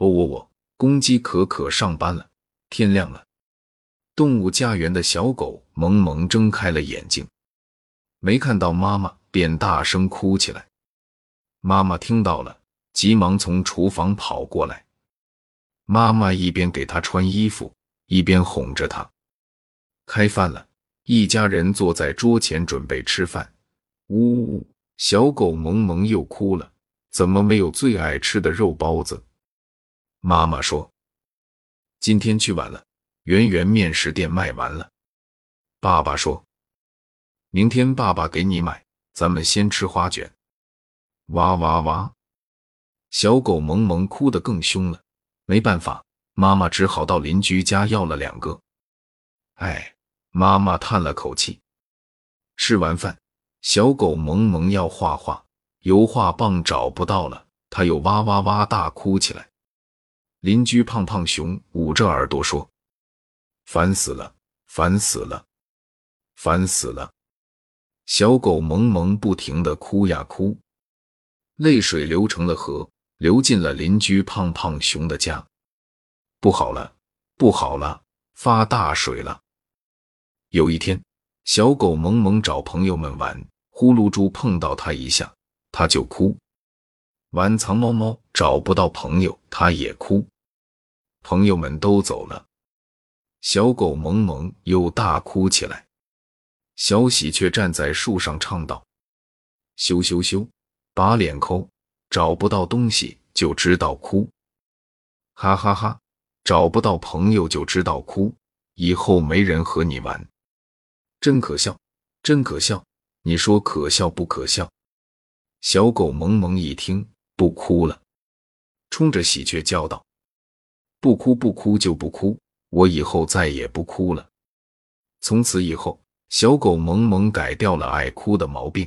哦喔喔，公鸡可可上班了，天亮了。动物家园的小狗萌萌睁开了眼睛，没看到妈妈，便大声哭起来。妈妈听到了，急忙从厨房跑过来。妈妈一边给它穿衣服，一边哄着它。开饭了，一家人坐在桌前准备吃饭。呜呜，小狗萌萌又哭了，怎么没有最爱吃的肉包子？妈妈说：“今天去晚了。”圆圆面食店卖完了，爸爸说：“明天爸爸给你买，咱们先吃花卷。”哇哇哇！小狗萌萌哭得更凶了。没办法，妈妈只好到邻居家要了两个。哎，妈妈叹了口气。吃完饭，小狗萌萌要画画，油画棒找不到了，它又哇哇哇大哭起来。邻居胖胖熊捂着耳朵说。烦死了，烦死了，烦死了！小狗萌萌不停的哭呀哭，泪水流成了河，流进了邻居胖胖熊的家。不好了，不好了，发大水了！有一天，小狗萌萌找朋友们玩，呼噜猪碰到它一下，它就哭；玩藏猫猫找不到朋友，它也哭。朋友们都走了。小狗萌萌又大哭起来，小喜鹊站在树上唱道：“羞羞羞，把脸抠，找不到东西就知道哭，哈哈哈，找不到朋友就知道哭，以后没人和你玩，真可笑，真可笑，你说可笑不可笑？”小狗萌萌一听，不哭了，冲着喜鹊叫道：“不哭不哭就不哭。”我以后再也不哭了。从此以后，小狗萌萌改掉了爱哭的毛病。